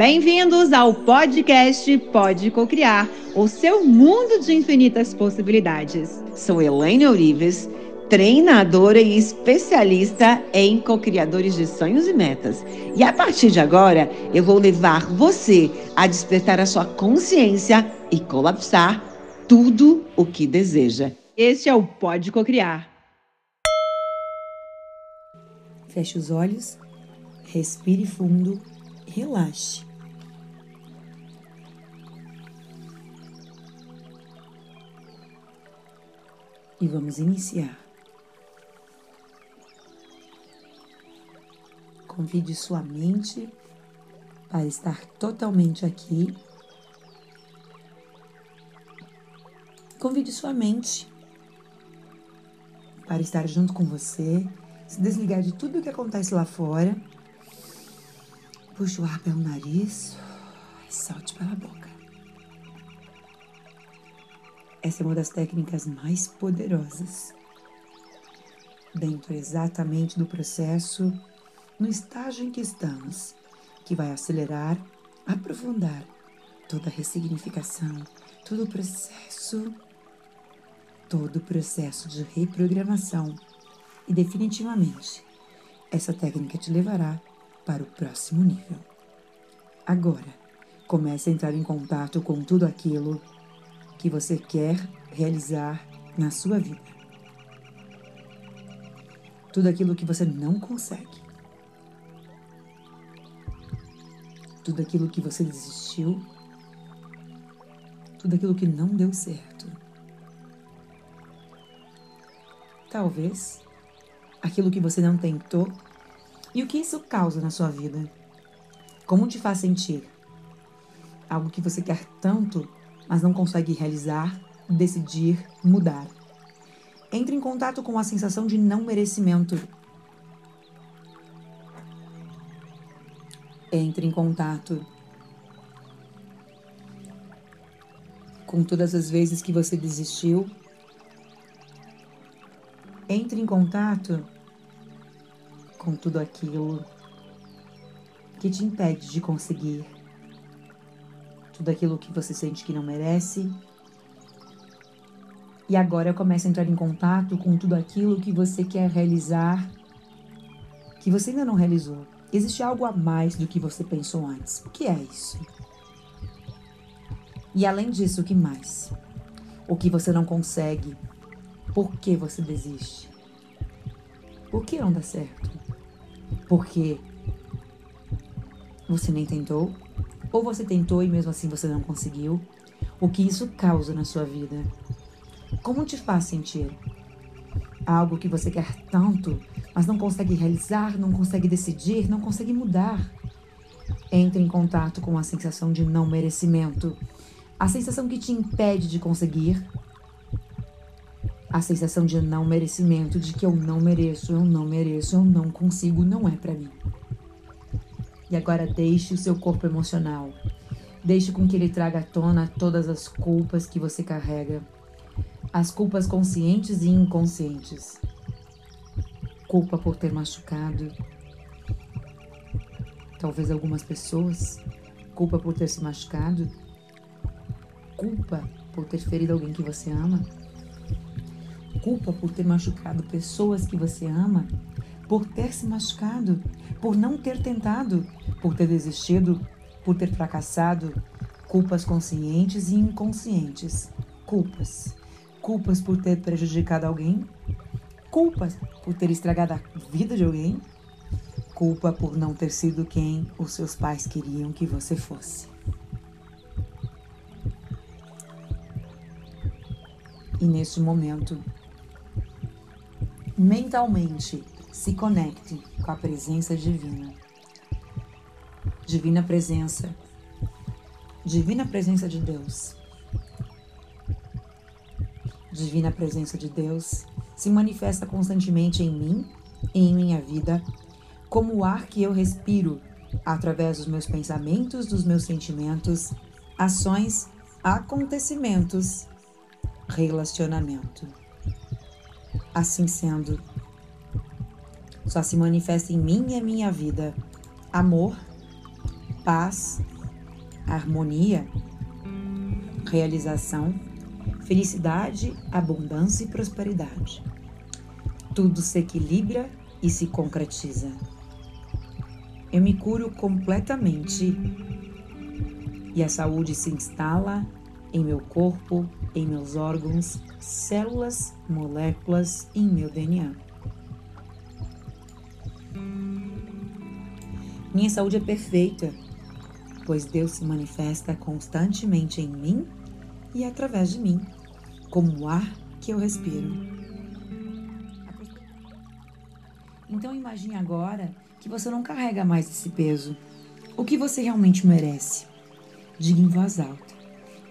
Bem-vindos ao podcast Pode Cocriar, o seu mundo de infinitas possibilidades. Sou Elaine Eurives, treinadora e especialista em cocriadores de sonhos e metas. E a partir de agora, eu vou levar você a despertar a sua consciência e colapsar tudo o que deseja. Este é o Pode Cocriar. Feche os olhos, respire fundo, relaxe. E vamos iniciar. Convide sua mente para estar totalmente aqui. Convide sua mente para estar junto com você, se desligar de tudo o que acontece lá fora. Puxe o ar pelo nariz e solte pela boca. Essa é uma das técnicas mais poderosas. Dentro exatamente do processo, no estágio em que estamos, que vai acelerar, aprofundar toda a ressignificação, todo o processo, todo o processo de reprogramação. E definitivamente, essa técnica te levará para o próximo nível. Agora, comece a entrar em contato com tudo aquilo que você quer realizar na sua vida. Tudo aquilo que você não consegue. Tudo aquilo que você desistiu. Tudo aquilo que não deu certo. Talvez aquilo que você não tentou e o que isso causa na sua vida. Como te faz sentir? Algo que você quer tanto mas não consegue realizar, decidir, mudar. Entre em contato com a sensação de não merecimento. Entre em contato com todas as vezes que você desistiu. Entre em contato com tudo aquilo que te impede de conseguir tudo aquilo que você sente que não merece. E agora eu começo a entrar em contato com tudo aquilo que você quer realizar, que você ainda não realizou. Existe algo a mais do que você pensou antes. O que é isso? E além disso, o que mais? O que você não consegue? Por que você desiste? Por que não dá certo? Porque você nem tentou? Ou você tentou e mesmo assim você não conseguiu? O que isso causa na sua vida? Como te faz sentir? Algo que você quer tanto, mas não consegue realizar, não consegue decidir, não consegue mudar. Entre em contato com a sensação de não merecimento, a sensação que te impede de conseguir, a sensação de não merecimento, de que eu não mereço, eu não mereço, eu não consigo, não é para mim. E agora deixe o seu corpo emocional. Deixe com que ele traga à tona todas as culpas que você carrega. As culpas conscientes e inconscientes. Culpa por ter machucado. Talvez algumas pessoas. Culpa por ter se machucado. Culpa por ter ferido alguém que você ama. Culpa por ter machucado pessoas que você ama por ter se machucado, por não ter tentado, por ter desistido, por ter fracassado, culpas conscientes e inconscientes. Culpas. Culpas por ter prejudicado alguém, culpas por ter estragado a vida de alguém, culpa por não ter sido quem os seus pais queriam que você fosse. E neste momento, mentalmente, se conecte com a presença divina. Divina presença. Divina presença de Deus. Divina presença de Deus se manifesta constantemente em mim e em minha vida, como o ar que eu respiro, através dos meus pensamentos, dos meus sentimentos, ações, acontecimentos, relacionamento. Assim sendo, só se manifesta em mim e a minha vida amor, paz, harmonia, realização, felicidade, abundância e prosperidade. Tudo se equilibra e se concretiza. Eu me curo completamente e a saúde se instala em meu corpo, em meus órgãos, células, moléculas e em meu DNA. Minha saúde é perfeita, pois Deus se manifesta constantemente em mim e através de mim, como o ar que eu respiro. Então imagine agora que você não carrega mais esse peso. O que você realmente merece? Diga em voz alta.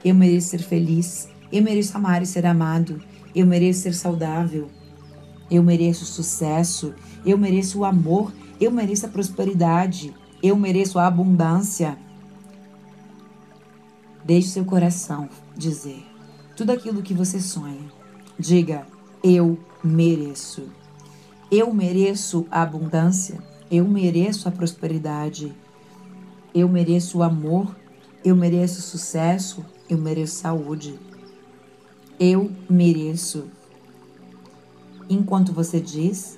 Eu mereço ser feliz. Eu mereço amar e ser amado. Eu mereço ser saudável. Eu mereço sucesso. Eu mereço o amor eu mereço a prosperidade. Eu mereço a abundância. Deixe seu coração dizer tudo aquilo que você sonha. Diga: Eu mereço. Eu mereço a abundância. Eu mereço a prosperidade. Eu mereço o amor. Eu mereço sucesso. Eu mereço saúde. Eu mereço. Enquanto você diz,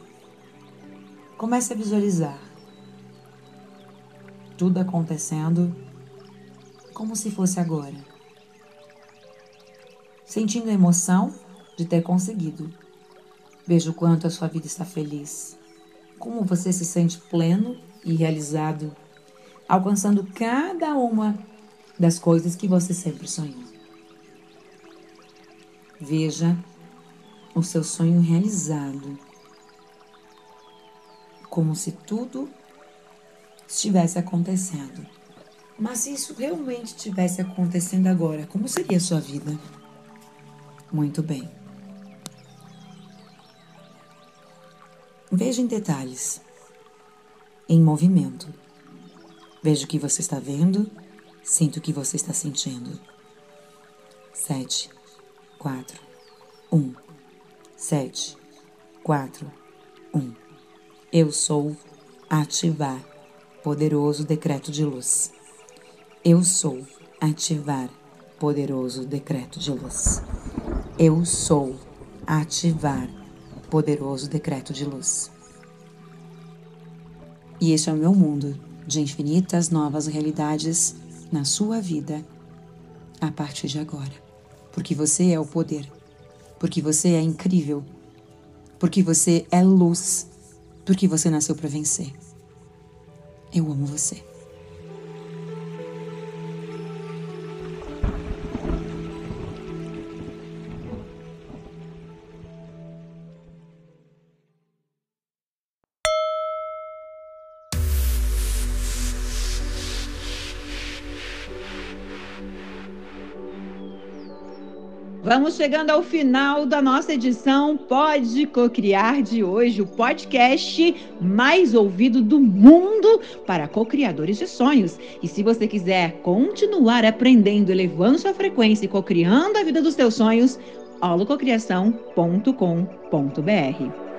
Comece a visualizar tudo acontecendo como se fosse agora. Sentindo a emoção de ter conseguido. Veja o quanto a sua vida está feliz. Como você se sente pleno e realizado, alcançando cada uma das coisas que você sempre sonhou. Veja o seu sonho realizado como se tudo estivesse acontecendo. Mas se isso realmente estivesse acontecendo agora, como seria a sua vida? Muito bem. Veja em detalhes, em movimento. Veja o que você está vendo, sinta o que você está sentindo. Sete, quatro, um, sete, quatro, um. Eu sou ativar poderoso decreto de luz. Eu sou ativar poderoso decreto de luz. Eu sou ativar poderoso decreto de luz. E este é o meu mundo de infinitas novas realidades na sua vida a partir de agora. Porque você é o poder. Porque você é incrível. Porque você é luz porque você nasceu para vencer. Eu amo você. Vamos chegando ao final da nossa edição Pode Cocriar de hoje, o podcast mais ouvido do mundo para cocriadores de sonhos. E se você quiser continuar aprendendo, elevando sua frequência e cocriando a vida dos seus sonhos, holococriação.com.br.